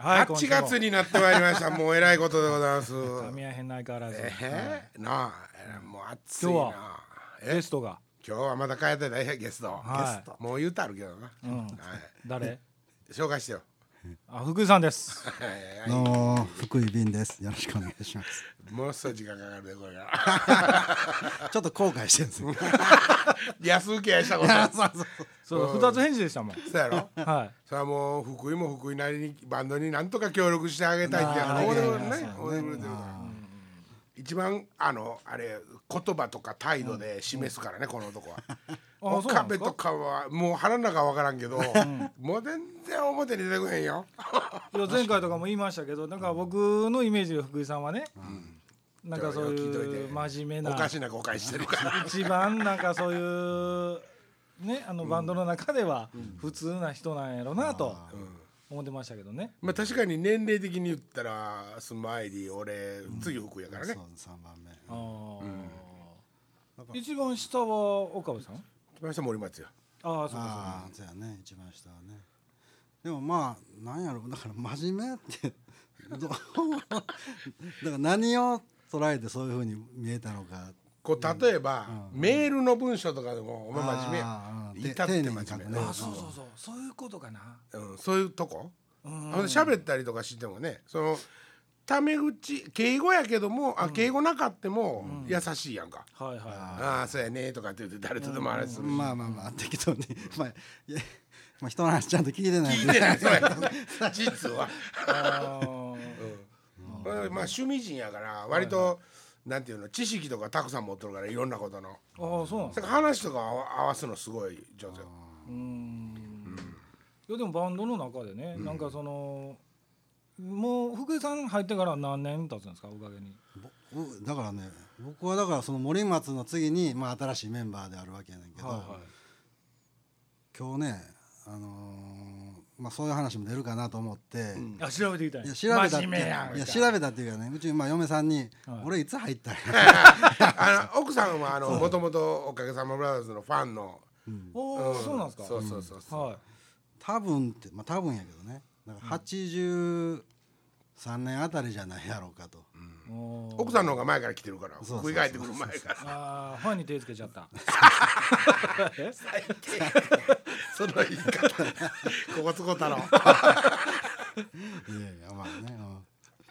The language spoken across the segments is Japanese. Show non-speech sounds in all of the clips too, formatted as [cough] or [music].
はい8月になってまいりました。[laughs] もうえらいことでございます。噛み合えへんないからず、えー、なあもう暑いな。今日え？ゲストが、今日はまだ帰ってないゲスト、はい。ゲスト。もう言うたあるけどな、うん、はい、誰？紹介してよあ福井さんです。はい。どうも福井便です。よろしくお願いします。ものすごい時間かかるでこれが。[laughs] ちょっと後悔してるんですよ。[laughs] 安請け合いしたこと。[laughs] そうそうそう二つ返事でしたもん。そうやろ？はい。それはもう福井も福井なりにバンドになんとか協力してあげたいっていうあー俺はあーね。俺はね一番あのあれ言葉とか態度で示すからね、この男は。[laughs] あそうなんですか？壁とかはもう腹の中は分からんけど、[laughs] もう全然表に出てこへんよ。いや前回とかも言いましたけどなんか僕のイメージで福井さんはね、なんかそう聞いといいうて真面目なおかしな誤解してるから。一番なんかそういうねあのバンドの中では普通な人なんやろなと思ってましたけどねまあ確かに年齢的に言ったらスマイリー俺次福井やからねそう。三番目。あー一番下は岡部さん？一番下森松よ。ああそうかああ、そうやね。一番下はね。でもまあなんやろだから真面目ってどう？[laughs] だから何を捉えてそういうふうに見えたのか。こう例えば、メールの文章とかでもお前真面目やあ。ー至って真丁寧に書くね面目。あそうそうそう。そういうことかな。うん、そういうとこ？喋ったりとかしてもねそのタメ口敬語やけどもあ敬語なかっても優しいやんか、はいはいああそうやねとかって言って誰とでもあれするし、まあまあまあ適当にまあいやまあ人の話ちゃんと聞いてない聞いてない。そうや [laughs] 実は、うん。まあ趣味人やから割と、なんていうの知識とかたくさん持っとるからいろんなことの。ああそうなん話とか合わすのすごい上手よ。うん。いやでもバンドの中でね、なんかそのもう福井さん入ってから何年経つんですかおかげに。ぼだからね僕はだからその森松の次に、まあ、新しいメンバーであるわけやねんけど、はいはい。今日ね、あのーまあ、そういう話も出るかなと思って、あ調べてきたんいやや調べたって。いや調べたっていうかねうち、まあ、嫁さんにはい「俺いつ入ったんや。[laughs] あの奥さんはあのもともとおかげさまブラザーズのファンの、おお、そうなんですか。そうそうそうそう、はい。多分ってまあ多分やけどね。だから83年あたりじゃないやろうかと、おー奥さんの方が前から来てるからそうそう福井帰ってくる前から。あーファンに手つけちゃった。えその言い方。ここつこ太郎いやいやまあね、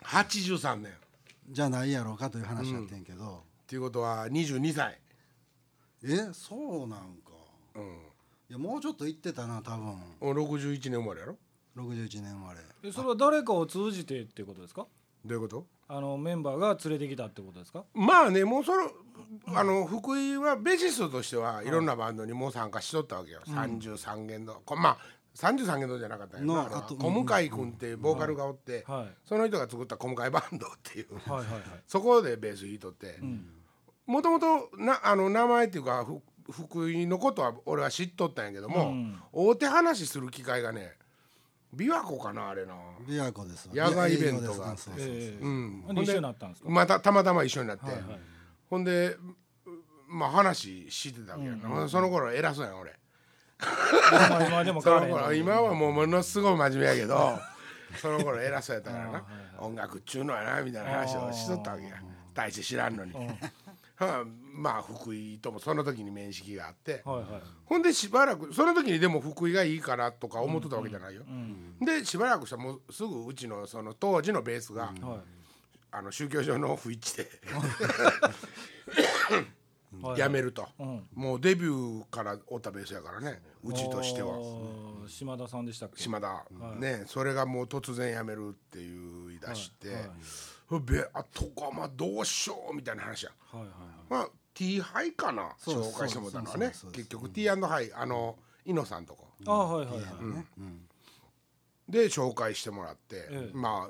83年っうんじゃないやろうかという話やってんけど、ていうことは22歳。えそうなんか。うん。いやもうちょっと行ってたな多分。お61年生まれやろ61年生まれ。えそれは誰かを通じてっていうことですか？どういうこと？あのメンバーが連れてきたってことですか？まあねもうそのあの福井はベーシストとしてはいろんなバンドにもう参加しとったわけよ、33弦のこまあ33弦のじゃなかったんやなあと小向井君っていうボーカルがおって、はい。その人が作った小向井バンドっていう。はいはいはい。[laughs] そこでベース弾いとって。もともとなあの名前っていうかふ福井のことは俺は知っとったんやけども、うん。大手話する機会がね琵琶湖かなあれな。琵琶湖ですわ。野外イベントが。またたまたま一緒になって、はいはい。ほんでまあ話してたわけやな、その頃偉そうやん俺。まあ今でもその頃今はもうものすごい真面目やけどその頃偉そうやったからな。[laughs] 音楽っちゅうのはなみたいな話をしとったわけや。大して知らんのに、はあまあ福井ともその時に面識があって、はいはい。ほんでしばらくその時にでも福井がいいからとか思ってたわけじゃないよ、でしばらくしたらもうすぐうちのその当時のベースが、はい。あの宗教上の不一致で。[laughs] はい。辞めると、うん。もうデビューからおったベースやからね。うちとしては。島田さんでしたっけ？島田、ねそれがもう突然辞めるっていう言い出して、はいべあとかまあどうしようみたいな話や。はいはいまあ T ハイかな紹介してもらったのはね。結局 T& ハイあのイノさんとこ。あはいはいはい。ねうん。で紹介してもらって、ええ。ま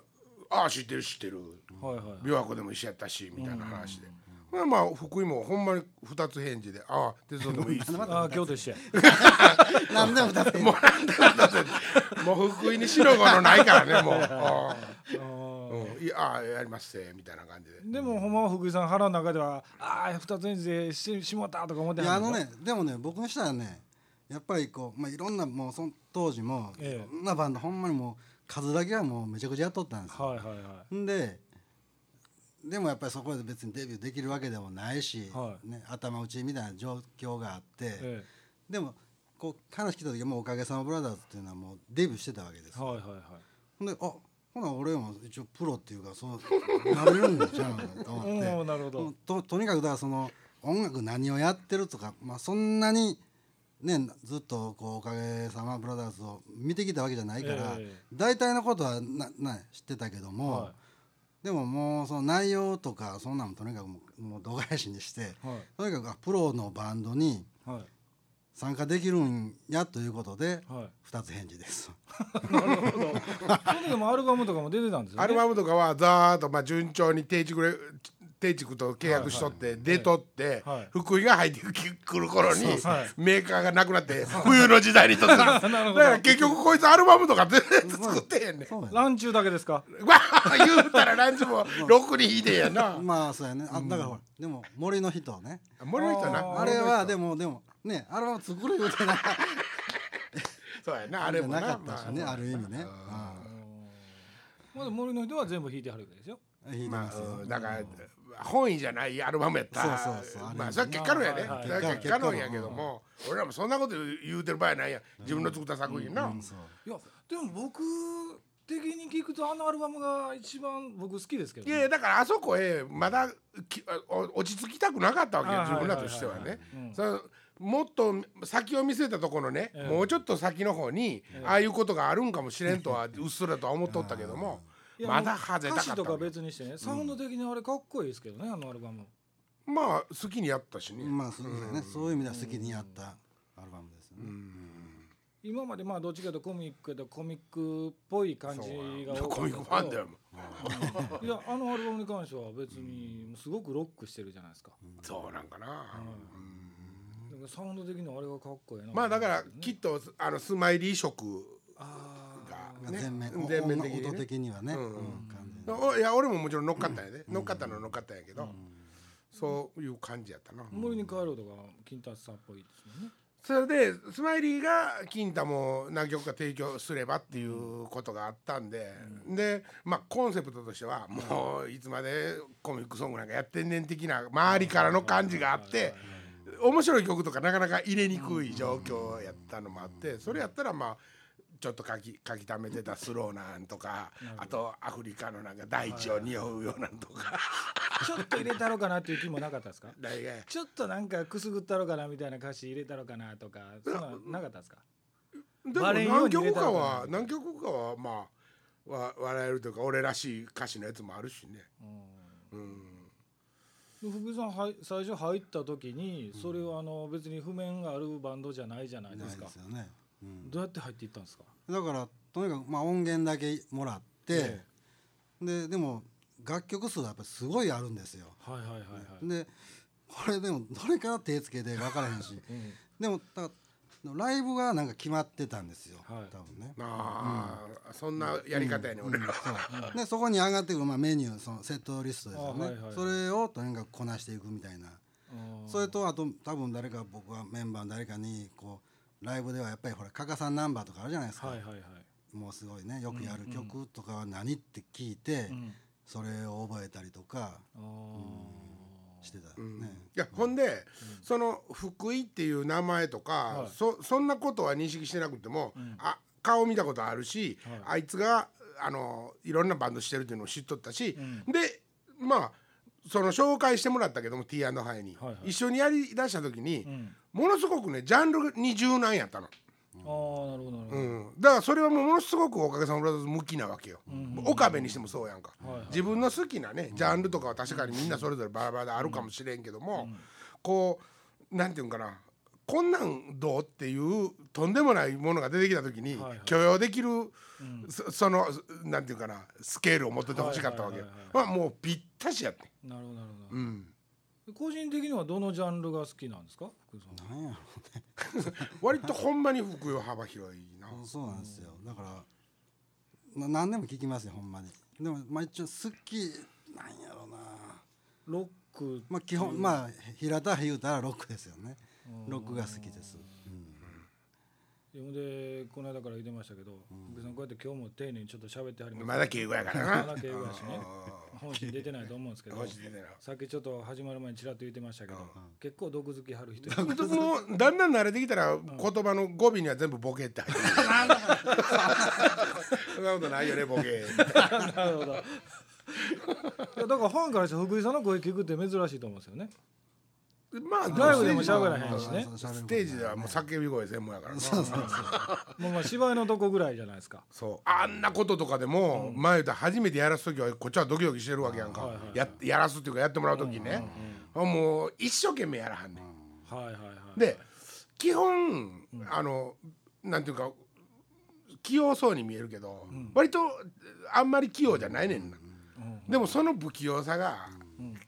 あああ知ってる知ってる。はいはい。琵琶湖でも一緒やったしみたいな話で、まあまあ福井もほんまに二つ返事で「ああ鉄道でもいいっす」[laughs] ああ京都一緒や。[laughs] 何でも二つもうなんで二つもう福井に白子のないからねもう。[laughs] ああうん。いやああやりますせみたいな感じで。でもほんまは福井さん腹の中ではああ二つ返事でししもったとか思っていやあのねでもね僕にしたらねやっぱりこう、まあ、いろんなもうその当時も、ええ。いろんなバンドほんまにもう数だけはもうめちゃくちゃやっとったんですよ。はいはいはんででもやっぱりそこで別にデビューできるわけでもないし、はい。ね、頭打ちみたいな状況があって、いえ。でもこう話聞いた時はもうおかげさまブラザーズっていうのはもうデビューしてたわけですえはいはいはい。ほんであほな俺も一応プロっていうかそうなれるんじゃんと思って。[laughs] ととにかくだからその音楽何をやってるとか、まあ、そんなにねずっとこうおかげさまブラザーズを見てきたわけじゃないから、ええ。大体のことはなな知ってたけども、はでももうその内容とかそんなのとにかくもうもう動画配信にしていはい。とにかくあプロのバンドにはい参加できるんやということではい。二つ返事です。[laughs] なるほど。その時もアルバムとかも出てたんですよね。アルバムとかはざーっとまあ順調に定畜レ定畜と契約しとって出とってはい。福井が入ってくる頃にメーカーがなくなって冬の時代に突入 [laughs] だから結局こいつアルバムとか全然作ってへんねランチューだけですか？わあ言うたらランチもろくに引いてんやなまあそうやね。あだからほらでも森の人ね。森の人な。ああれはでももでもねアルバム作る言うてな。そうやなあれもな。なかったしねまある意味ね。まだ森の人は全部弾いてはるわけですよ。うん弾いてまますよ。あだから本意じゃないアルバムやったらそうそうそうまあそれは結果論やねはいはい結果論やけども俺らもそんなこと言うてる場合ないやん。自分の作った作品な。うんそう。いやでも僕的に聞くとあのアルバムが一番僕好きですけど、いやいやだからあそこへまだ落ち着きたくなかったわけよはいはい自分らとしてはね。はいはいうん。そのもっと先を見せたところね、ええ。もうちょっと先の方に、ええ。ああいうことがあるんかもしれんとはうっすらとは思っとったけどもまだ外れたか歌詞とか別にしてねサウンド的にあれかっこいいですけどねあのアルバム。まあ好きにやったしね、まあそうですね。そういう意味では好きにやったアルバムですよね。今までまあどっちかというとコミックでコミックっぽい感じが多かったコミックファンだよいやあのアルバムに関しては別にすごくロックしてるじゃないですか。そうなんかな、だからサウンド的にはあれがかっこいいな。まあだからきっとあのスマイリー色がね。全面全面的に音ね的にはね。うん。いや俺ももちろん乗っかったんやで、乗っかったのは乗っかったんやけど、そういう感じやったな、森に帰ろうとか金達さんっぽいですね。それでスマイリーが金太も何曲か提供すればっていうことがあったんで、でまあコンセプトとしてはもういつまでコミックソングなんかやってんねん的な周りからの感じがあって面白い曲とかなかなか入れにくい状況やったのもあってそれやったらまあちょっと書き書き溜めてたスローなんとかあとアフリカのなんか大地を匂うようなんとか。ちょっと入れたろうかなっていう気もなかったですか？ちょっとなんかくすぐったろうかなみたいな歌詞入れたろうかなとかそんなんなかったですか？でも何曲かは何曲かはまあわ笑えるというか俺らしい歌詞のやつもあるしね。うん。で福井さんはい最初入った時にそれはあの別に譜面があるバンドじゃないじゃないですか。ですよね。うん。どうやって入っていったんですか？だからとにかくまあ音源だけもらってででも楽曲数がやっぱりすごいあるんですよ。はいはいはいはい、でこれでもどれから手つけて分からへんし。[laughs] うん。でもライブがなんか決まってたんですよ、はい。多分ね。ああ、そんなやり方やね、俺ら。そう。でそこに上がってくる、まあ、メニューそのセットリストですよね、あはいはいはい。それをとにかくこなしていくみたいな。それとあと多分誰か僕はメンバーの誰かにこうライブではやっぱりほら加賀さんナンバーとかあるじゃないですか、はいはいはい。もうすごいねよくやる曲とかは何って聞いて、うんそれを覚えたりとか。あーしてた、うん。ね。いやほんで、その福井っていう名前とか、はい。そそんなことは認識してなくても、ん。あ顔見たことあるし、はい。あいつがあのいろんなバンドしてるっていうのを知っとったし、うん。でまあその紹介してもらったけども T& ハイに、はいはい。一緒にやりだした時に、うん。ものすごくねジャンルに柔軟やったの。あーなるほどなるほど、うん、だからそれはもうものすごくおかげさまブラザーズ向きなわけよ、岡部にしてもそうやんか、はいはい。自分の好きなねジャンルとかは確かにみんなそれぞれバラバラであるかもしれんけども、こうなんていうんかな。こんなんどうっていうとんでもないものが出てきた時にはいはい。許容できる、そそのなんていうかなスケールを持っててほしかったわけよ。はいはいまあもうぴったしやってなるほどなるほど、うん個人的にはどのジャンルが好きなんですか？福井さん。なんやろ [laughs] 割とほんまに福井幅広いな。うそうなんですよ。だからな何でも聞きますよほんまに。でもまあ一応好きなんやろうな。ロックまあ基本まあ平たい言うたらロックですよね。ロックが好きです、でこの間から言ってましたけど、福井さんこうやって今日も丁寧にちょっと喋ってはります。まだ敬語やからな。まだ敬語やしね。本心出てないと思うんですけど本心出てない。さっきちょっと始まる前にちらっと言ってましたけど、結構毒好きはる人。もうだんだん慣れてきたら言葉の語尾には全部ボケって入ってる。[laughs] そんなことないよねボケ。なるほど。だからファンからして福井さんの声聞くって珍しいと思うんですよねまあライブでもステージ喋らへんしね。ステージではもう叫び声専門やからな。もうまあ芝居のとこぐらいじゃないですか。そう。あんなこととかでも、前言ったら初めてやらす時はこっちはドキドキしてるわけやんか、ややらすっていうかやってもらう時ね、もう一生懸命やらはんねん、はいはいはいで基本、あのなんていうか器用そうに見えるけど、割とあんまり器用じゃないねんな、でもその不器用さが、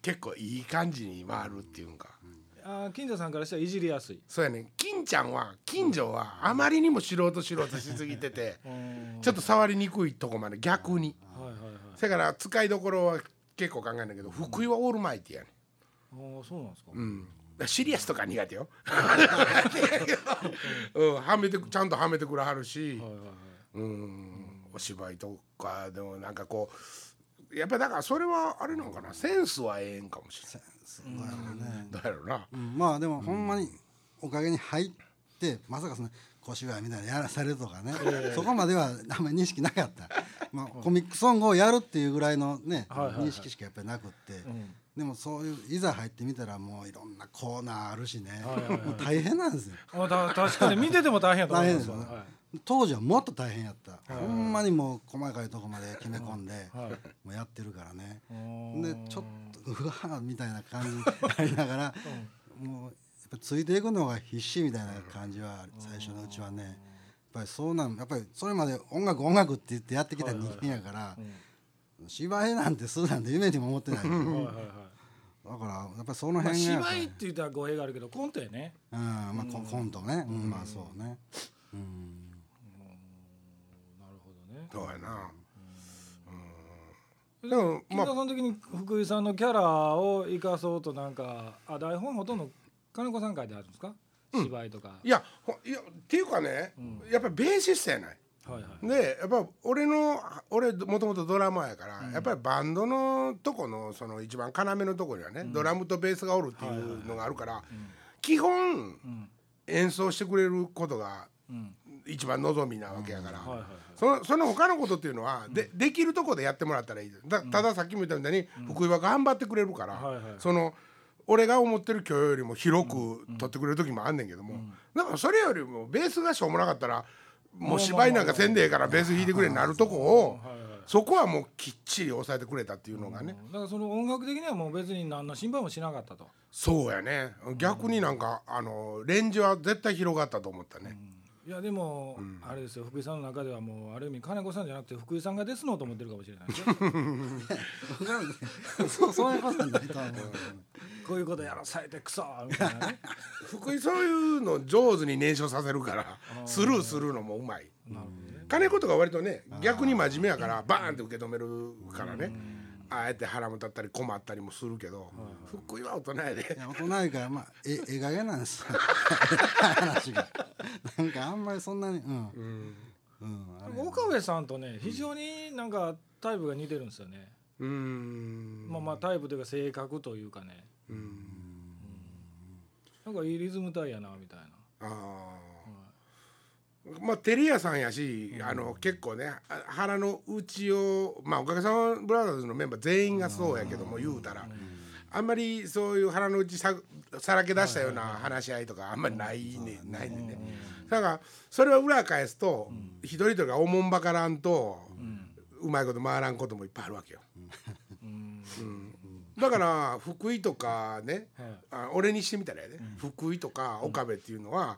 結構いい感じに回るっていうんか、あー金城さんからしたらいじりやすい。そうやね。ん金ちゃんは近所はあまりにも素人素人しすぎてて [laughs] うん。ちょっと触りにくいとこまで逆に。はいはいはい。それから使いどころは結構考えんだけど福井はオールマイティやね。んああそうなんですか、うん、シリアスとか苦手よ。[laughs] うん、はめてちゃんとはめてくれはるし、はいはいはい。うん、お芝居とかでもなんかこうやっぱりだからそれはあれなのかな？センスはええんかもしれそうだよね、ない。だやろな。うん。まあでもほんまにおかげに入ってまさかその小芝居みたいなのやらされるとかね、そこまではあんまり認識なかった、まあ、コミックソングをやるっていうぐらいのね、認識しかやっぱりなくって、んでもそういういざ入ってみたらもういろんなコーナーあるしね、はいはいはい。もう大変なんですよ。あた確かに見てても大変やですよねはい当時はもっと大変やった、ほんまにもう細かいとこまで決め込んで、はい。もうやってるからね、うんでちょっとうわーみたいな感じになりながら、もうやっぱついていくのが必死みたいな感じは最初のうちはね。やっぱりそうなんやっぱりそれまで音楽音楽って言ってやってきた人間やから、芝居なんてするなんて夢にも思ってない。だはいはいはい。からやっぱりそのまあ、辺がやっぱり。芝居って言ったら語弊があるけどコントやね。うんまあコンコントね、うんまあそうね、うん。なるほどね。そうやな。うん、でも金まあ。田さん。的に福井さん。のキャラを生かそうとなん。かあ台本ほとんど金子さん書いてあるんですか、芝居とかいやほいやっていうかね、やっぱりベーシストやない。はいはい。でやっぱ俺の俺もともとドラマーやから、やっぱりバンドのとこのその一番要のとこにはね、ドラムとベースがおるっていうのがあるから、基本、演奏してくれることがうん。一番望みなわけやから、そのその他のことっていうのは、でできるとこでやってもらったらいい。だたださっきも言ったみたいに、福井は頑張ってくれるから、その俺が思ってる許容よりも広く取ってくれる時もあんねんけども、だからそれよりもベースがしょうもなかったらもう芝居なんかせんでええからベース弾いてくれになるとこをそこはもうきっちり抑えてくれたっていうのがね、だからその音楽的にはもう別に何の心配もしなかったと。そうやね。逆になんかあのレンジは絶対広がったと思ったね、いやでも、あれですよ福井さんの中ではもうある意味金子さんじゃなくて福井さんがデスノーと思ってるかもしれないですよそうそういうことはないとは思うこういうことやらされてクソみたいなね。[laughs] 福井そういうの上手に燃焼させるからスルーするのもうまい。ね。金子とか割とね逆に真面目やからバーンって受け止めるからねあえて腹も立ったり困ったりもするけど福井は大人やで。いや大人やからまあえええ加減なんですよ。[laughs] 話が。なんかあんまりそんなにうん。うん、あれ。岡部さんとね非常になんかタイプが似てるんですよね、うーん。まあまあタイプというか性格というかね。うん。なんかいいリズム体やなみたいな。あーまあテリヤさんやしあの結構ねあ腹の内をまあおかげさまブラザーズのメンバー全員がそうやけども言うたらあんまりそういう腹の内ささらけ出したような話し合いとかあんまりないねないねんねだからそれは裏返すと一人一人がおもんばからんとうまいこと回らんこともいっぱいあるわけよ。うん。だから福井とかね、はい。あ俺にしてみたらやで、福井とか岡部っていうのは、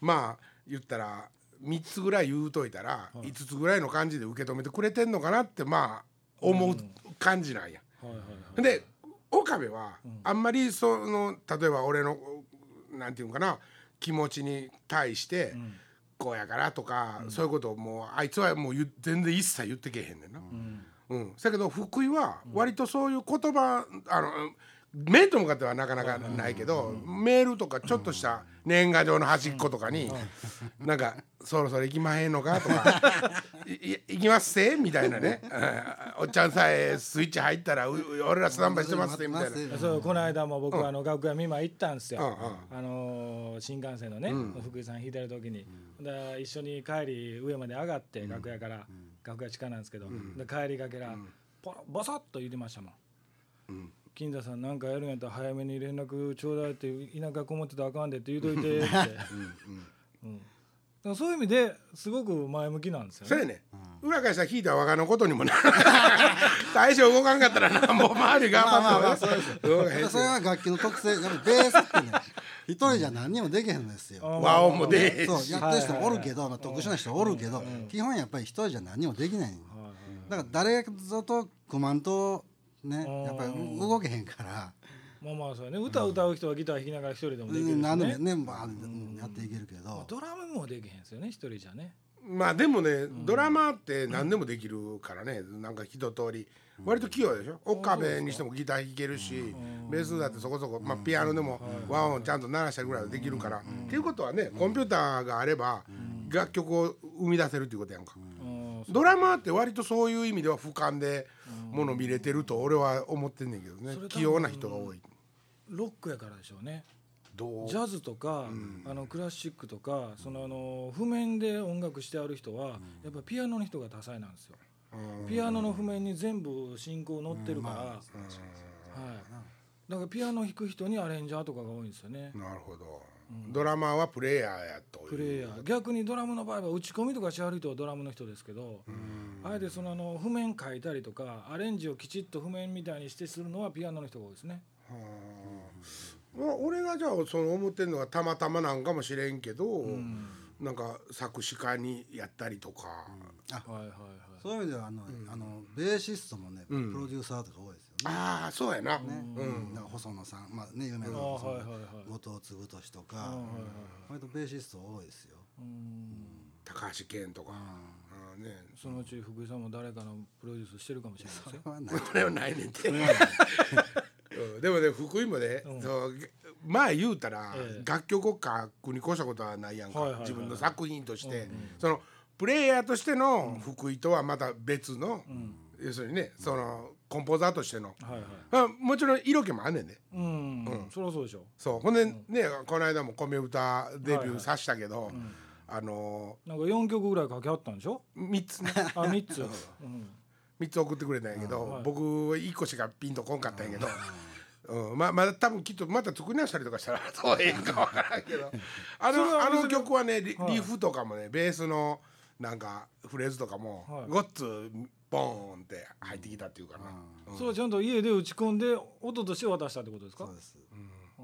まあ言ったら3つぐらい言うといたら、5つぐらいの感じで受け止めてくれてんのかなってまあ思う感じなんや。で岡部はあんまりその例えば俺のなんていうのかな気持ちに対して、こうやからとか、そういうことをもうあいつはもう全然一切言ってけえへんねんな。うん。だけど福井は割とそういう言葉、あの面と向かってはなかなかないけど、メールとかちょっとした年賀状の端っことかに、なんか「そろそろ行きまへんのか?」とか「[laughs] いい行きますせ?」みたいなね「おっちゃんさえスイッチ入ったらう俺らスタンバイしてますぜ」みたいな。そうこの間も僕、あの楽屋見舞い行ったんですよ、うん。あのー新幹線のね、福井さん引いてる時に、で一緒に帰り上まで上がって楽屋から、楽屋地下なんですけど、で帰りがけら、ポロボソッと言ってましたもん。金田さんなんかやるんやったら早めに連絡ちょうだいって田舎こもってたらあかんでって言うといて。って、うん。だからそういう意味ですごく前向きなんですよね。そうやね、裏返したら聞いたら若のことにもな [laughs] 大将動かんかったらなもう周り頑張って。それは楽器の特性やっぱりベースってね一人じゃ何にもできへんのですよ。和音も出へんそうしやってる人もおるけど、まあ、特殊な人おるけど、基本やっぱり一人じゃ何にもできない、だから誰ぞと組まんとねやっぱり動けへんから、まあまあそうやね。歌歌う人はギター弾きながら一人でもできるし何でもね。ね、まあ、うんやっていけるけど、ドラムもできへんですよね一人じゃね。まあでもね、ドラマーって何でもできるからね。なんか一通り。割と器用でしょ？岡部にしてもギター弾けるしベースだってそこそこ、まあ、ピアノでも和音ちゃんと鳴らしたりぐらいはできるから。っていうことはねコンピューターがあれば楽曲を生み出せるっていうことやんか。うんドラマーって割とそういう意味では俯瞰でもの見れてると俺は思ってんねんけどね。器用な人が多い。ロックやからでしょうね。ジャズとか、あのクラシックとかそのあの譜面で音楽してある人は、やっぱピアノの人が多彩なんですよ。ピアノの譜面に全部進行乗ってるから、はい。だからピアノ弾く人にアレンジャーとかが多いんですよね。なるほど、ドラマーはプレイヤーやとプレイヤー。逆にドラムの場合は打ち込みとかしはる人はドラムの人ですけど、あえてそのあの譜面書いたりとかアレンジをきちっと譜面みたいにしてするのはピアノの人が多いですね。まあ俺がじゃあその思ってるのはたまたまなんかもしれんけど、なんか作詞家にやったりとか、はいはいはい。そういう意味ではあの、あのベーシストもね、プロデューサーとか多いですよね。ああそうやな、うん、だから細野さん、まあね有名なあーはいはいはい。後藤嗣俊とか、割とベーシスト多いですよ。高橋健とか、ああね。そのうち福井さんも誰かのプロデュースしてるかもしれないですよ。それはない。それはないねんて、うん。でもね福井もね、そうまあ言うたら、ええ。楽曲を書くに越したことはないやんか、自分の作品として、そのプレイヤーとしての福井とはまた別の、要するにねそのコンポーザーとしての、はいはい。あもちろん色気もあんねんね。うん、そりゃそうでしょそう。ほんでね、この間も米歌デビューさしたけど、あのなんか四曲ぐらい書きあったんでしょ？3つ。ねあ、三つ。[laughs] うん。3つ送ってくれたんやけど、はい。僕1個しかピンとこんかったんやけど、うん、ままだ多分きっとまた作り直したりとかしたら [laughs] そうええんかわからんけど。[laughs] あのあの曲はねリ,、はい。リフとかもねベースのなんかフレーズとかも、はい。ごっつボーンって入ってきたっていうかな、それはちゃんと家で打ち込んで音として渡したってことですか？そう。です。あ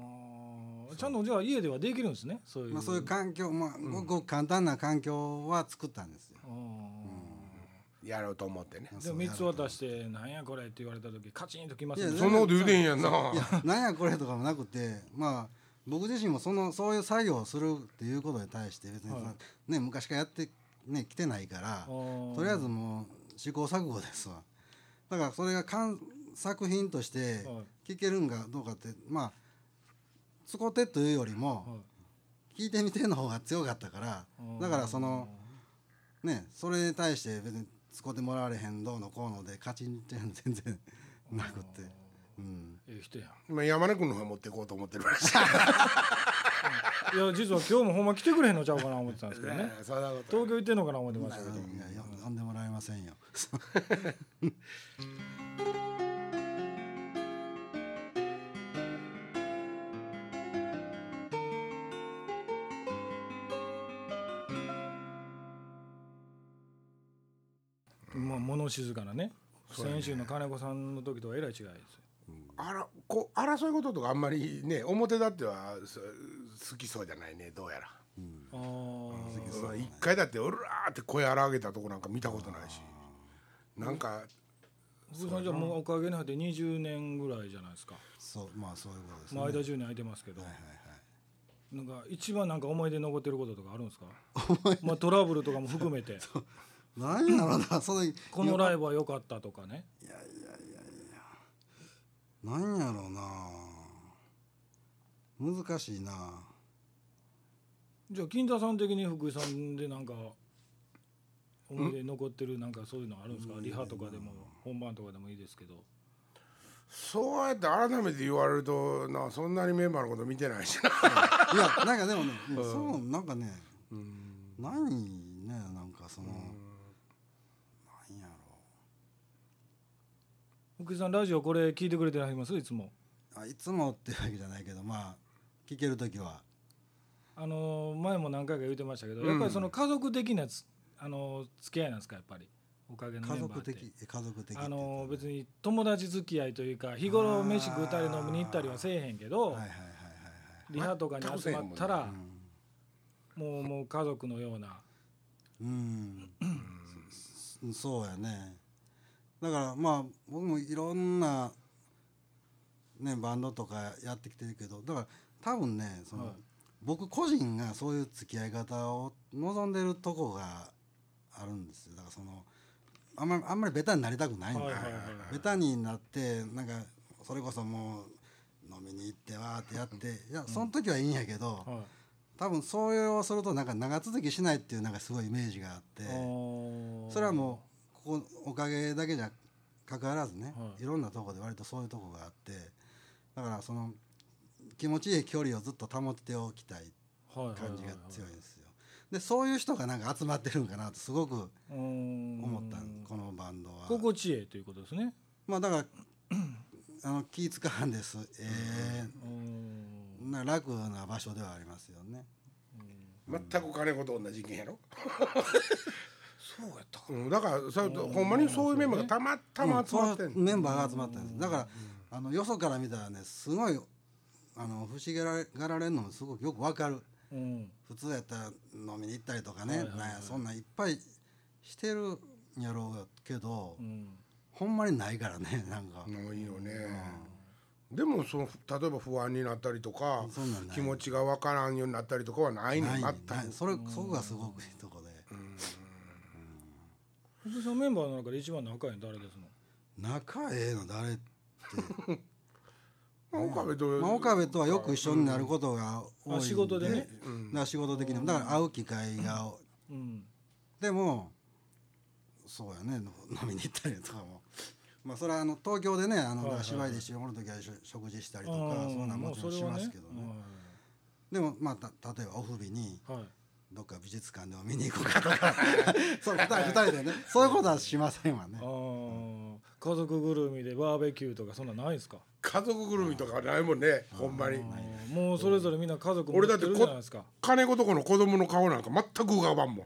ー。ちゃんとじゃあ家ではできるんですね。そういう。まあそういう環境、まあごく簡単な環境は作ったんですよ。あーやろうと思ってね。でも三つ渡してなんやこれって言われた時カチンときますよね。いやそんなこと言うてんやんな。いやなんやこれとかもなくてまあ僕自身もそのそういう作業をするっていうことに対して別にはい。ね昔からやってね来てないからー。とりあえずもう試行錯誤ですわ。だからそれが完作品としては聴けるんかどうかってまあ使ってというよりもはい。聞いてみての方が強かったからだからそのねそれに対して別に使ってもらわれへんどうのこうのでカチンって全然なくて。うん。ええ人やん。今山根君の方へ持っていこうと思ってるらしい。いや実は今日もほんま来てくれへんのちゃうかな思ってたんですけどね。ね [laughs] そんなこと東京行ってんのかな思ってましたけど。いやよ呼んでもらえませんよ。[laughs] まあ物静かなね先週の金子さんの時とはえらい違いですよ。あらこう争い事とかあんまりね表立ってはそ好きそうじゃないねどうやら。ああ一回だって「おら!」って声荒上げたとこなんか見たことないし。なんか福井さんじゃもうおかげに入って20年ぐらいじゃないですか。そうまあそういうことですね。まあ間10年空いてますけど。はいはいなんか一番なんか思い出に残ってることとかあるんですか？まあトラブルとかも含めて [laughs] 何やろな [laughs] そのこのライブは良かったとかね。なんやろうな。難しいな。じゃあ金田さん的に福井さんでなんか思い出に残ってるなんかそういうのあるんですか？リハとかでも本番とかでもいいですけど。そうやって改めて言われるとなそんなにメンバーのこと見てないしな。いやなんかでもね、そうなんかね、何ねなんかその、なんやろ福井さんラジオこれ聞いてくれてはります？いつも。うあいつもってわけじゃないけどまあ聞ける時は。あの前も何回か言ってましたけど、やっぱりその家族的なつあの付き合いなんですかやっぱり？おかげのメ家族的え家族的あの別に友達付き合いというか日頃飯食うたり飲みに行ったりはせえへんけど、はいはいリハとかに集まったらもうもう家族のような。うん。そそうやねだからまあ僕もいろんなねバンドとかやってきてるけどだから多分ねその、はい。僕個人がそういう付き合い方を望んでるとこがあるんですよ。だからそのあんまりあんまりベタになりたくないんだ、はいはいはい。ベタになってなんかそれこそもう飲みに行ってわーってやっていやその時はいいんやけど、はい。多分そういうをするとなんか長続きしないっていうなんかすごいイメージがあってそれはもうここおかげだけじゃ関わらずね、はい。い、ろんなとこで割とそういうとこがあってだからその気持ちいい距離をずっと保っておきたい感じが強いんですよ。でそういう人がなんか集まってるんかなとすごく思思ったこのバンドは。心地ええということですね。まあだから [clears throat] あの気使わんです。えうん。えな楽な場所ではありますよね。全く金子と同じ意見やろ、[laughs] そうやったかうん、だからそれほんまにそういうメンバーがたまたま集まってんそうメンバーが集まったんです。だからあのよそから見たらねすごいあの不思議がられるのもすごくよくわかる。うん。普通やったら飲みに行ったりとかね、はいはいはい。なんやそんなんいっぱいしてるんやろうけど、うん。ほんまにないからね [laughs] なんか、のいいよね、でもその例えば不安になったりとか気持ちがわからんようになったりとかはないねない全く。ない。それそこがすごくいいとこで、福井さんメンバーの中で一番仲いいの誰ですの？仲ええの誰って、[laughs] まあ岡部と、まあ、岡部とはよく一緒になることが多いん。で、あ仕事でね。だから仕事的にもだから会う機会がうん。でもそうやね。飲みに行ったりとかも。まあそれはあの東京でねあの、芝居で一緒におる時は食事したりとか、うん。そういうのはもちろんしますけどね。でもまあた例えばオフ日にはいはいどっか美術館でも見に行こうかとか。[laughs] そう二人二人でね。そういうことはしませんわね。家族ぐるみでバーベキューとかそんなんないですか？家族ぐるみとかないもんねほんまに。もうそれぞれみんな家族持って俺だってこるじゃないですか。金子とこの子供の顔なんか全く浮かばんもん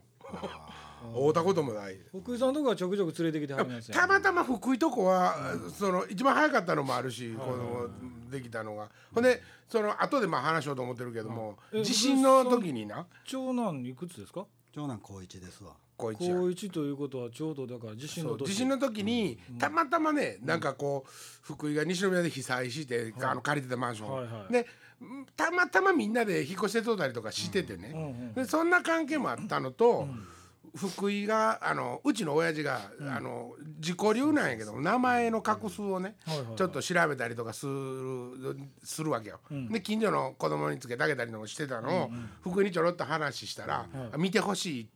会うたこともない。福井さんとかはちょくちょく連れてきてはりますよ。たまたま福井とこは、その一番早かったのもあるし、子供できたのが。ほんでその後でまあ話しようと思ってるけども、え地震の時にな。長男いくつですか？長男高一ですわ。高一や。高一ということはちょうどだから地震の時。地震の時にたまたまねなんかこう福井が西宮で被災して、あの借りてたマンション、はいはい。でたまたまみんなで引っ越してとったりとかしててね、うんうんでそんな関係もあったのと、福井があのうちの親父が、あの自己流なんやけど名前の画数をね、ちょっと調べたりとかするするわけよ。で近所の子供につけてあげたりもしてたのを、福井にちょろっと話したら、見てほしい。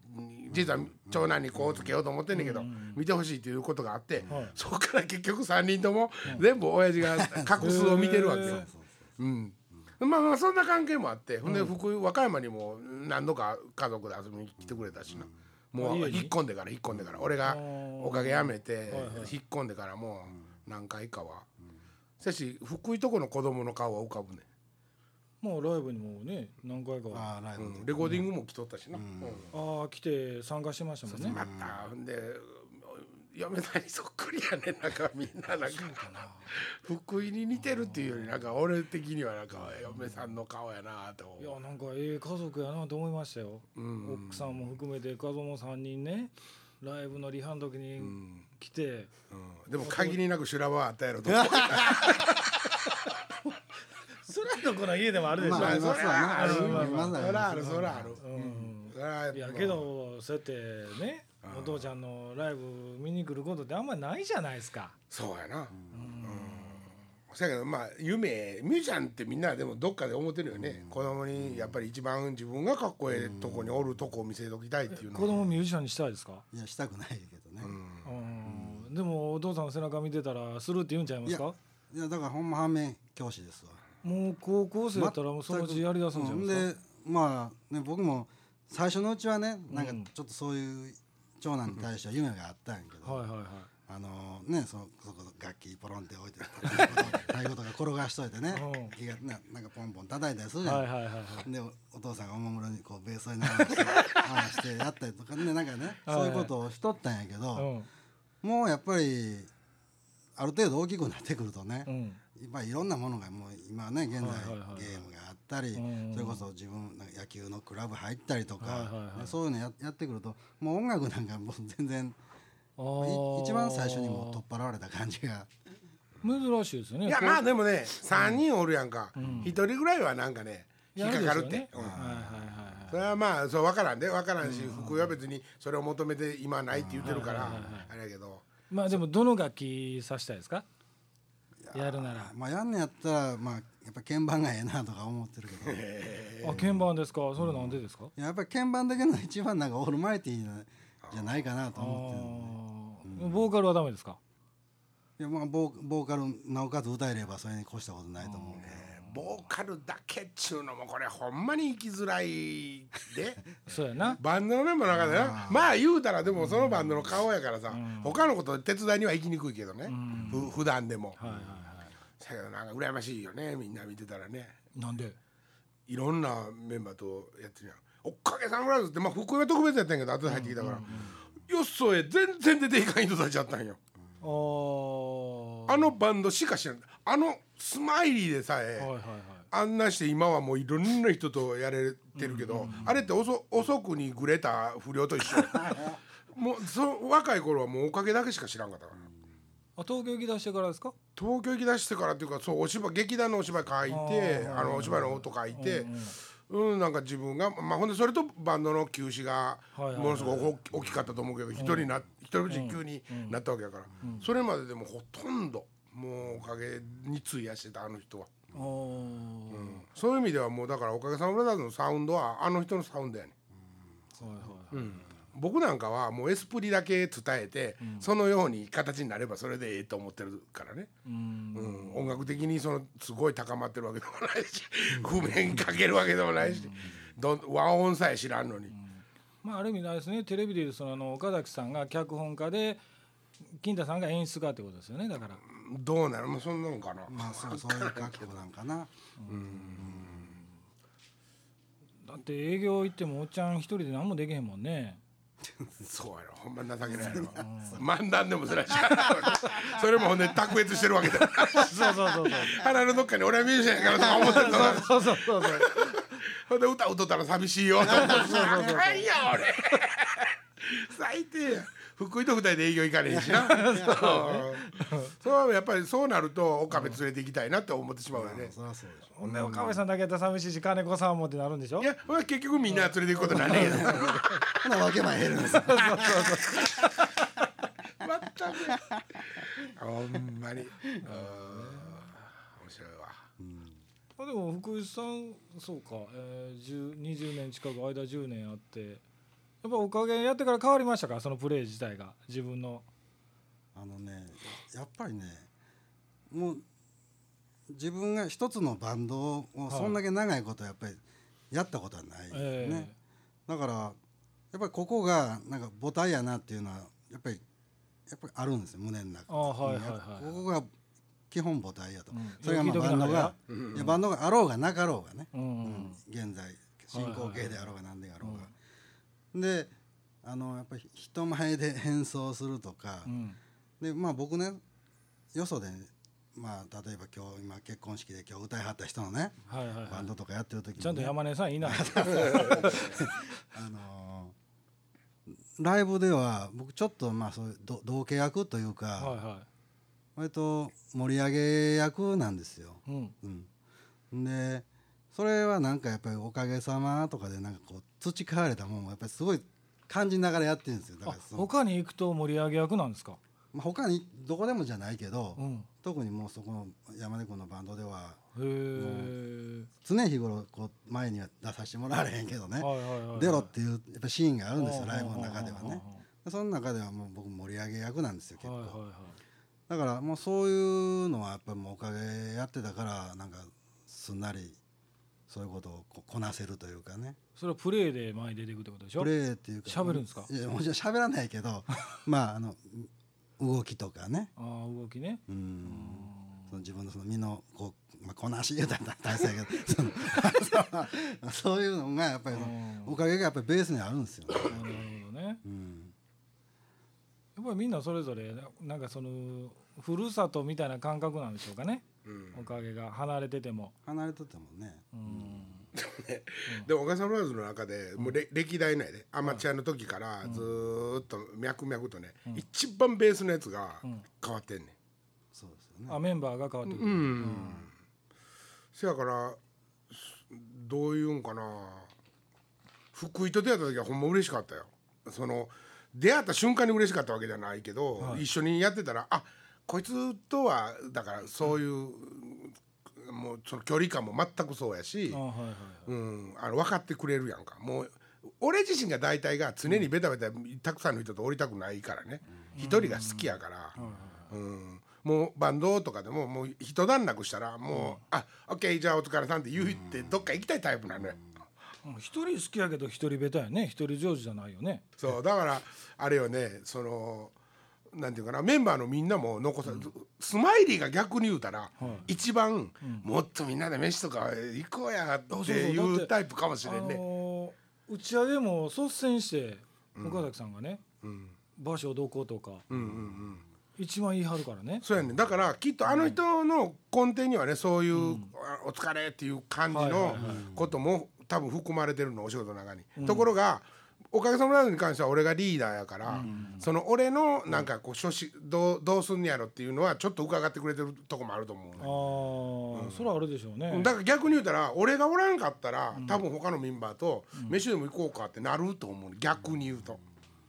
実は長男にこうつけようと思ってんねんけど、見てほしいということがあって、はい。そこから結局3人とも全部親父が [laughs] 画数を見てるわけよ。うん。まあまあそんな関係もあって、ほん。で福井和歌山にも何度か家族で遊びに来てくれたしな、もう引っ込んでから引っ込んでから。俺がおかげやめて引っ込んでからもう何回かは、しかし福井とこの子供の顔は浮かぶね、もうライブにもね何回かレコーディングも来とったしな、うん。あー来て参加してましたもんね。またほんで嫁さんにそっくりやねなんかみんななんか。[laughs] 福井に似てるっていうよりなんか俺的にはなんか嫁さんの顔やなと。いやなんかええ家族やなと思いましたよ、ん。奥さんも含めて家族3人ねライブのリハの時に来て、うん。でも限りなく修羅場はあったやろと。思 [laughs] うそれはどこの家でもあるでしょ、まあありますわなあるそらあるそらある。うん。そらいやけどそうやってねお父ちゃんのライブ見に来ることってあんまりないじゃないですか。そうやな。うん。そやけどまあ夢ミュージシャンってみんなでもどっかで思ってるよね、子供にやっぱり一番自分がかっこええとこにおるとこを見せときたいっていうの子供ミュージシャンにしたいですか？いやしたくないけどね、うん。でもお父さんの背中見てたらするって言うんちゃいますか？いやだからほんま反面教師ですわ。もう高校生やったらもうそのうちやりだすんちゃいますか、でまあね僕も最初のうちはねなんかうん。ちょっとそういう長男に対しては夢があったんやけど、はいはいはい。あのねそそこ楽器ポロンって置いて太鼓とか転がしといてねうん。気がななんかポンポン叩いたりするじゃん、はいはいはいはい。でおお父さんがおもむろにこうベースに流して回してやったりとかねなんかね [laughs] はいそういうことをしとったんやけど、うん。もうやっぱりある程度大きくなってくるとね、うん。いろんなものがもう今ね現在ゲはいはいはいはい。ームがあったり、うん。それこそ自分野球のクラブ入ったりとか、はいはいはい。ねそういうのややってくるともう音楽なんかもう全然一番最初にもう取っ払われた感じが。珍しいですよね。いやまあでもね3人おるやんか。ん。1人ぐらいはなんかね引っかかるって、それはまあそう分からんで分からんし福井は別にそれを求めて今ないって言ってるからはいはいはいあれやけど。まあでもどの楽器さしたいですか？やるなら。まあやんねやったらまあやっぱ鍵盤がええなとか思ってるけど。あ鍵盤ですか？それなんでですか？やっぱり鍵盤だけの一番なんかオールマイティーなじゃないかなとあ思ってるんで。ー。ボーカルはダメですか？いやまあボーボーカルなおかつ歌えればそれに越したことないと思うけど。ボーカルだけっちゅうのもこれほんまに生きづらいで。[laughs] そうやな。バンドのメンバーの中でなまあ言うたらでもそのバンドの顔やからさ他のこと手伝いには行きにくいけどね。ふ普段でも。はいはいはだけどなんか羨ましいよねみんな見てたらね。いなんで？いろんなメンバーとやってるやん。おっかげさんぐらいってまあ福井は特別やったんやけど後で入ってきたから、よっそえ全然出ていかん人たちやったんよ。あー。あのバンドしか知らん。あのスマイリーでさえ、はいはいはい。あんなして今はもういろんな人とやれてるけど、あれって遅遅くにグレた不良と一緒。[laughs] もうそ若い頃はもうおかげだけしか知らんかったから、あ東京行き出してからですか？東京行き出してからっていうかそうお芝居劇団のお芝居書いてあのお芝居の音書いて、うんなんか自分がまあほんでそれとバンドの休止がものすごく大きかったと思うけど一人な一人実急になったわけやから、それまででもほとんどもうおかげに費やしてたあの人は。あー。そういう意味ではもうだからおかげさまブラザーズのサウンドはあの人のサウンドやねはいはいはい僕なんかはもうエスプリだけ伝えて、そのように形になればそれでええと思ってるからね、うん。うん、音楽的にそのすごい高まってるわけでもないし [laughs] 譜面かけるわけでもないし、どん和音さえ知らんのに、まあある意味ないですね。テレビでいうそのあの岡崎さんが脚本家で金太さんが演出家ってことですよねだから。どうなる？もうそんなのかな、まあそうそういう覚悟なんかな。だって営業行ってもおっちゃん一人で何もできへんもんねそうやろ。ほんま情けないやろ。漫談でもすらし。かそれもほんで卓越してるわけだ。そうそうそうそう。腹のどっかに俺はミュージシャンやからとか思ってるの。そうそうそうそう。ほんで歌歌ったら寂しいよ。と思ってそうそうそう。や俺。最低や福井と二人で営業行かれへんしな。[laughs] そうそうやっぱりそうなると岡部連れて行きたいなって思ってしまうよね。そりゃそうでしょほんで岡部さんだけやったら寂しいし金子さんもってなるんでしょ？いや結局みんな連れて行くことなんねえけどほな分け前減るんです。よまったく。ほんまに。うん面白いわ。あでも福井さんそうか、えー、10 20年近く間10年あってやっぱおかげやってから変わりましたか？そのプレー自体が。自分の。あのねやっぱりねもう自分が一つのバンドをそんだけ長いことやっぱりやったことはないよね、えだからやっぱりここがなんか母体やなっていうのはやっぱりやっぱりあるんですよ胸の中。あはいはいはいここが基本母体やと、うん。それがまあバンドがは、いやバンドがあろうがなかろうがね、うん。うん。現在進行形であろうが何であろうが、であのやっぱり人前で演奏するとか、うん。でまあ僕ねよそでまあ例えば今日今結婚式で今日歌いはった人のねはいはいはバンドとかやってる時に、ね、いちゃんと山根さんいい。[laughs] なあのーライブでは僕ちょっとまあそういうど同系役というか、はいは割と盛り上げ役なんですよ。いうん。うん、でそれはなんかやっぱり「おかげさま」とかでなんかこう培われたもんもやっぱりすごい感じながらやってるんですよ。だあからその他に行くと盛り上げ役なんですか？まあ、他にどこでもじゃないけど、うん。特にもうそこの山根君のバンドでは常日頃こう前には出させてもらわれへんけどね、出ろっていうやっぱシーンがあるんですようん。ライブの中ではね。その中ではもう僕盛り上げ役なんですよ結構、だからもうそういうのはやっぱりもうおかげやってたからなんかすんなりそういうことをここなせるというかね。それはプレイで前に出てくるってことでしょ？プレーっていうか喋るんですか？いやもちろん喋らないけど [laughs] まああの動きとかね。ああ動きね。うん。その自分のその身のこう、まあ、こなし言うたら大切やけど [laughs] そのそういうのがやっぱりおかげがやっぱりベースにあるんですよ、ね。あなるほどね。うん、やっぱりみんなそれぞれなんかそのふるさとみたいな感覚なんでしょうかね。うんおかげが離れてても。離れとってもね。うん。でも小笠原ズの中でもうれ歴代内で。アマチュアの時からずーっと脈々とね、一番ベースのやつが変わってんねそうですよね。あメンバーが変わってくる。うん、せやからどういうんかな。福井と出会った時はほんま嬉しかったよ。その出会った瞬間に嬉しかったわけじゃないけど、はい。一緒にやってたらあこいつとはだからそういう、もうその距離感も全くそうやし、あはいはいはい。うん、あの分かってくれるやんか。もう俺自身が大体が常にベタベタたくさんの人とおりたくないからね。一人が好きやから、うん、もうバンドとかでももう一段落したらもう「あオッケーじゃあお疲れさん」って言ってどっか行きたいタイプなのよ。うん。一人好きやけど一人ベタやね。一人上手じゃないよね。そうだからあれよねそのなんていうかなメンバーのみんなも残さ、スマイリーが逆に言うたら、はい。一番、もっとみんなで飯とか行こうやっていうタイプかもしあれんね。のー打ち上げも率先して岡崎さんがねうん。場所どことかうんうんうん。一番言い張るからね。そうやねん。だからきっとあの人の根底にはねそういう、あお疲れっていう感じのことも多分含まれてるのお仕事の中に、ところがおかげさまでに関しては俺がリーダーやから、その俺のなんかこう初心どうどうすんねやろっていうのはちょっと伺ってくれてるとこもあると思うね。ああそれはあるでしょうね。だから逆に言うたら俺がおらんかったら、多分他のメンバーと飯でも行こうかってなると思うね。逆に言うと。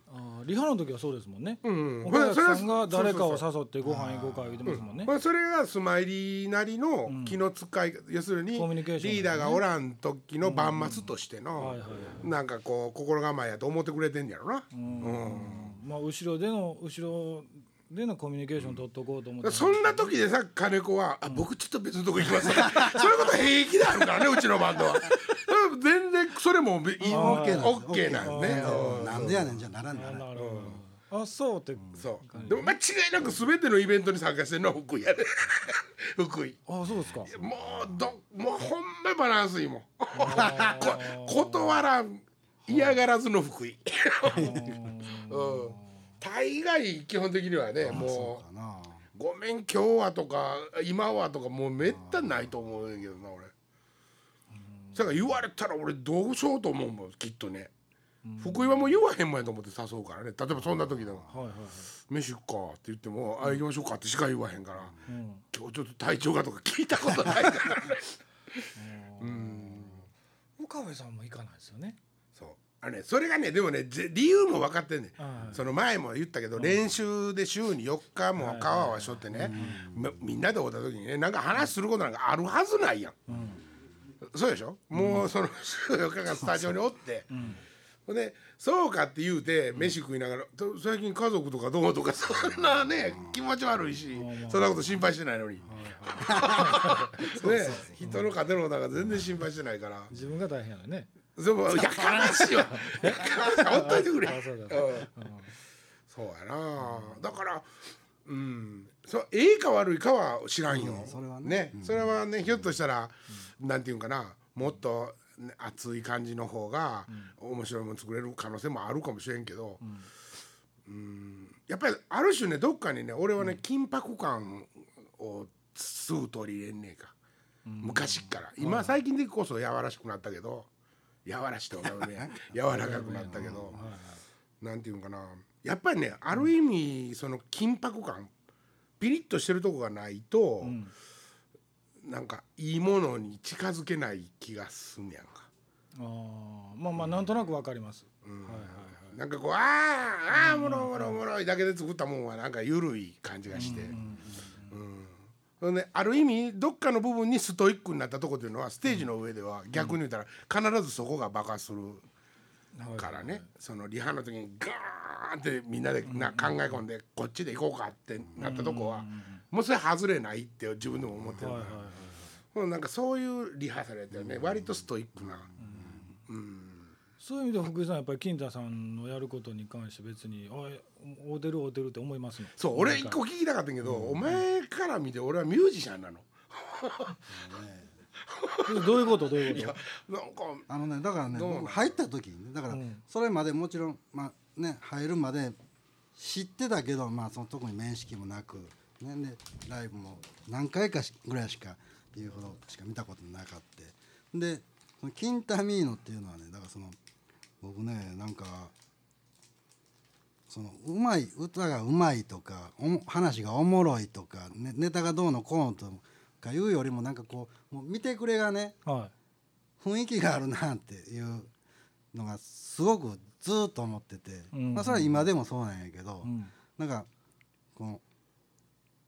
あーリハの時はそうですもんね。うんうん。岡崎さんが誰かを誘ってご飯行こうか言ってますもんね。まあ、それがスマイリーなりの気の使い、要するにリーダーがおらん時の万末としての、なんかこう心構えやと思ってくれてんやろな、うん。まあ後ろでの後ろでのコミュニケーション取っとこうと思って。そんな時でさ金子は「あ僕ちょっと別のとこ行きます」[laughs] そういうこと平気であるからねうちのバンドは。[laughs] うん全然それもオッケーなんですオッケーなんね。うん。なんでやねんじゃならんならん。あそうって。そう。でも間違いなく全てのイベントに参加してるのは福井やで [laughs] 福井。あそうですか。もうどもうほんまバランスいいもん。[laughs] こ断らん。嫌がらずの福井。[laughs] うん。大概基本的にはねもそうかな。う「ごめん今日は」とか「今は」とかもうめったにないと思うねんけどな俺だから言われたら俺どうしようと思うもんきっとね。福井はもう言わへんもんやと思って誘うからね。例えばそんな時でもはいはいはい「飯行くか」って言っても「あ行きましょうか」ってしか言わへんからうん「今日ちょっと体調が」とか聞いたことないから。ね岡部さんも行かないですよね。そう。あのねそれがねでもねぜ理由も分かってんねん、はいその前も言ったけど、練習で週に4日も川はしょってね、みみんなで会った時にねなんか話することなんかあるはずないやん、そうでしょ？もうその週4日間スタジオにおって、ほんでそうかって言うて飯食いながら「と最近家族とかどう?」とかそんなね気持ち悪いしそんなこと心配してないのに。ね人の家庭の中全然心配してないから。自分が大変やね。でもやかましいわ。やかましい。ほっといてくれ。そうやな。だからうん。そうええか悪いかは知らんよ、それはね。それはねひょっとしたら、なんていうんかな。もっと、ね、熱い感じの方が面白いもの作れる可能性もあるかもしれんけど、うん。やっぱりある種ねどっかにね俺はね、緊迫感をすぐ取り入れんねえか、昔っから。今最近でこそ柔らしくなったけど柔らしと柔らかくなったけど、なんていうんかなやっぱりねある意味その緊迫感ピリッとしてるとこがないと、なんかいいものに近づけない気がすんねやんか。あー。まあまあなんとなくわかります、はいはいはい。なんかこうあーあーおもろもろもろいだけで作ったもんはなんか緩い感じがして、うんほんである意味どっかの部分にストイックになったとこっていうのはステージの上では逆に言ったら必ずそこが爆発するからね、そのリハの時にガーンってみんなでな考え込んでこっちで行こうかってなったとこはもうそれ外れないって自分でも思ってるから、うんなんかそういうリハーサルやったよね、割とストイックな。そういう意味では福井さんやっぱり金太さんのやることに関して別に「おい会うてる会うてる」って思いますの？そう俺一個聞きたかったけど、お前から見て俺はミュージシャンなの。[laughs] [laughs] どういうこと？どういうこなんかあのねだからねどうなの僕入った時にねだからうん。それまでもちろんまあね入るまで知ってたけどまあその特に面識もなくねでライブも何回かしぐらいしかいうほどしか見たことなかった。でそのキンタミーノっていうのはねだからその僕ねなんかそのうまい歌がうまいとかおも話がおもろいとか、ね、ネタがどうのこうのとかいうよりもなんかこうもう見てくれがねとは雰囲気があるなっていうのがすごくずーっと思ってて、うん。まあ、それは今でもそうなんやけど、い、うん。なんかこの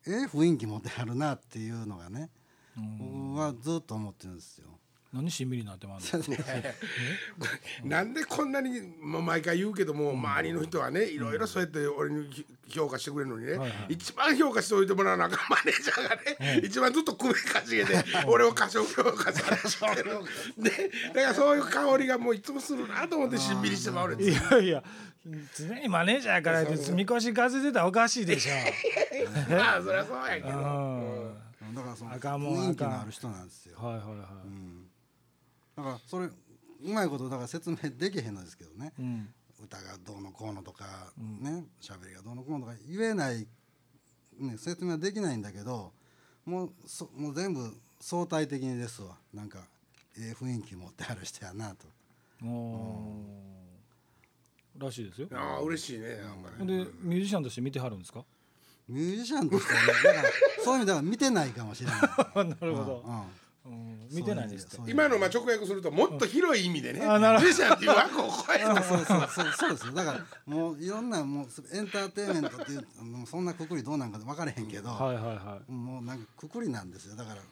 ええ雰囲気持ってあるなっていうのがね、うん。僕はずっと思ってるんですよ。何しんみりになってまんの？[laughs] なんでこんなにもう毎回言うけども、周りの人はねいろいろそうやって俺に評価してくれるのにね、はいはい。一番評価しておいてもらわなあかんマネージャーがね、一番ずっと首かしげて [laughs] 俺を過小評価されて。る [laughs] でだからそういう香りがもういつもするなと思ってしんみりしてまうねいやいや常にマネージャーやからってみこし風出たらおかしいでしょ。まあそりゃそうやけど、うん。だからその雰囲気のある人なんですよ。はいはいはい、だからそれうまいことだから説明できへんのですけどね、うん。歌がどうのこうのとか、ね喋りがどうのこうのとか言えない、ね、説明はできないんだけどもうそもう全部相対的にですわ。なんかええ雰囲気持ってある人やなと。らしいですよ。ああ嬉しいねなんでミュージシャンとして見てはるんですか？ミュージシャンとしてはねだからそういう意味では見てないかもしれない。[laughs] なるほど、うんうんうん、見てないんです今のまあ直訳するともっと広い意味でね、あなるほどミュージシャンっていう枠を超えた。そうそうそう。そうですよだからもういろんなもうエンターテインメントっていうもうそんなくくりどうなんか分からへんけど、はいはいはもうなんかくくりなんですよ。だから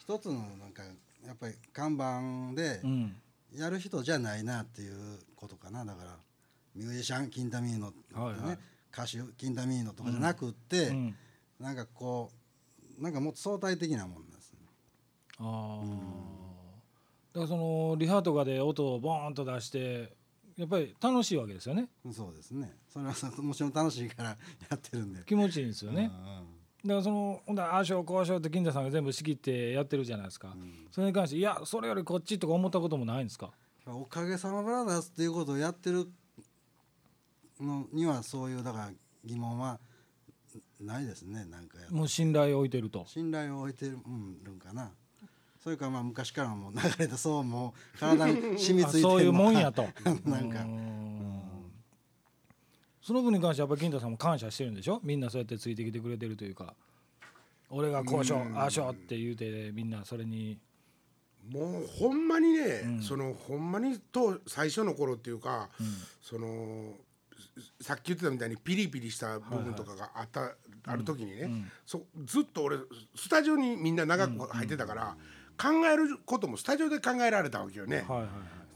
一つのなんかやっぱり看板でいうん。やる人じゃないなっていうことかな。だからミュージシャンキンタミーノってね、はいはい。歌手キンタミーノとかじゃなくって、うん。なんかこうなんかもっと相対的なもんねああ、だからそのリハとかで音をボーンと出してやっぱり楽しいわけですよね。そうですね。それはさもちろん楽しいからやってるんで。気持ちいいんですよね、だからそのほんだらああしようこうしようって金田さんが全部仕切ってやってるじゃないですか、それに関していやそれよりこっちとか思ったこともないんですか？うんおかげさまブラザーズっていうことをやってるのにはそういうだから疑問はないですねなんかやもう信頼を置いてると。信頼を置いてる,、うん、るんかなそれからまあ昔からもう流れてそうもう体に染みついてそういうもんやと。[laughs] なんか。うん。その分に関してやっぱり金田さんも感謝してるんでしょ？みんなそうやってついてきてくれてるというか。俺がこうしようああしようって言うてみんなそれに。もうほんまにね、そのほんまにと最初の頃っていうか、そのさっき言ってたみたいにピリピリした部分とかがあった、ある時にね、そずっと俺スタジオにみんな長く入ってたから、考えることもスタジオで考えられたわけよね。はいはいは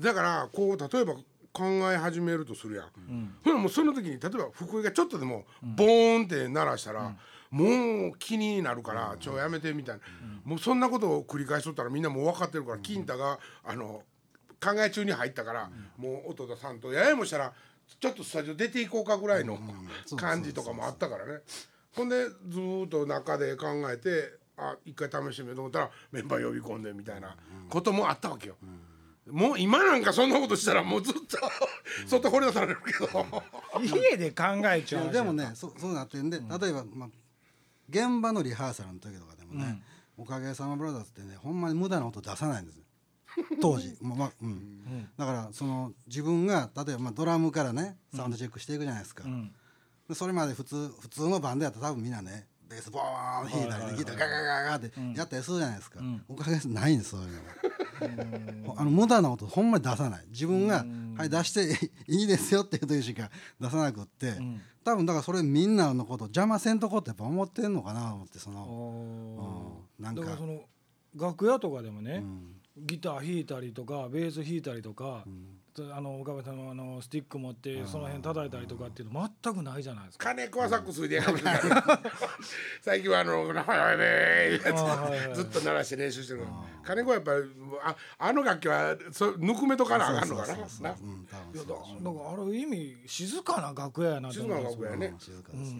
い。だからこう例えば考え始めるとするやん、ほらもうその時に例えば福井がちょっとでもボーンって鳴らしたら、もう気になるからちょやめてみたいな、もうそんなことを繰り返しとったらみんなもう分かってるから金太があの考え中に入ったから、もう音田さんとややもしたらちょっとスタジオ出ていこうかぐらいの感じとかもあったからね。ほんでずーっと中で考えてあ一回試してみようと思ったらメンバー呼び込んでみたいなこともあったわけよ。もう今なんかそんなことしたらもうずっと外掘り出されるけど。家で考えちゃうでもねそそうなってんで、例えば、まあ、現場のリハーサルの時とかでもね、おかげさまブラザーズってねほんまに無駄な音出さないんですよ。当時、[laughs] まあまあうん。だからその自分が例えば、まあ、ドラムからねサウンドチェックしていくじゃないですか、ん。でそれまで普通普通のバンドやったら多分みんなねベースボーン弾いたりでギターガガガガってやったりするじゃないですか、おかげさないんですそういうの [laughs] あの無駄な音ほんまに出さない。自分がはい出して [laughs] いいですよっていう時しか出さなくって、ん。多分だからそれみんなのこと邪魔せんとこってやっぱ思ってんのかなと思ってそあの、ー。うんなんか。その楽屋とかでもね、うん。ギター弾いたりとかベース弾いたりとか、あの岡部さんのあのスティック持ってその辺叩いたりとかっていうの全くないじゃないですか。金子はサックス吹いてやかもしれない最近はあの「はいはいね」やあーはいはい。つずっと鳴らして練習してる金子はやっぱりああの楽器はそぬくめとかなあかんのかな？だだからある意味静かな楽屋やなと静思うんですよかな楽屋やね。静かです、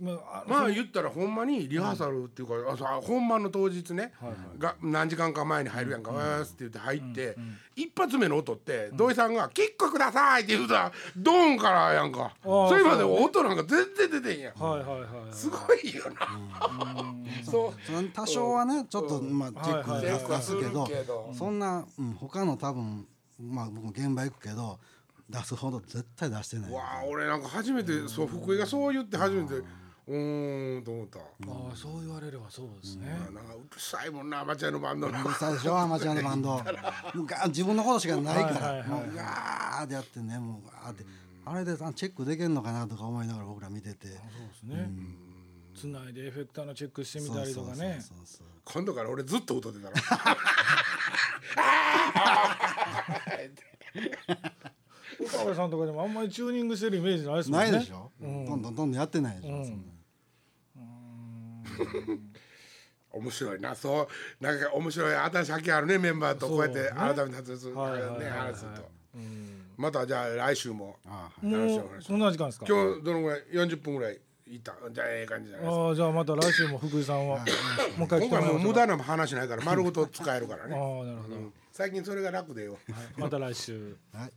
まああまあ言ったらほんまにリハーサルっていうか、あそう本番の当日ね、が何時間か前に入るやんか「わーす」って言って入って、一発目の音って土井さんが「キックください」って言うたらドーンからやんか。ーそれまで音なんか全然出てんやん。はいはいはいすごいよな、そう。その多少はねちょっとまあチェックはいはい。はい出すけど。そんな、うん、他の多分まあ僕も現場行くけど出すほど絶対出してない。わあ俺なんか初めてそう福井がそう言って初めてうーんと思った、ああそう言われればそうですね。なんかうるさいもんなアマチュアのバンドな [laughs] うるさいでしょアマチュアのバンド。もうガー自分のことしかないから、うガーってやってねもうガーって。あれであチェックできるのかなとか思いながら僕ら見てて。そうですね。つないでエフェクターのチェックしてみたりとかね。そうそうそう今度から俺ずっと歌ってたら [laughs] [laughs] 岡部さんとかでもあんまりチューニングしてるイメージないですもんね。ないでしょ、どんどんどんどんやってないでしょ、うん。そんな面白いな。そう。なんか面白い新しい発見あるねメンバーとこうやって改めて話すはいはいはいはい。ね話すと。うん。またじゃあ来週も。あもうそんな時間ですか？今日どのぐらい？40分ぐらいいったじゃあええ感じじゃないですか？ああじゃあまた来週も福井さんは。もう一回来今回もう無駄な話ないから丸ごと使えるからああねなるほど。最近それが楽でよ。また来週。はい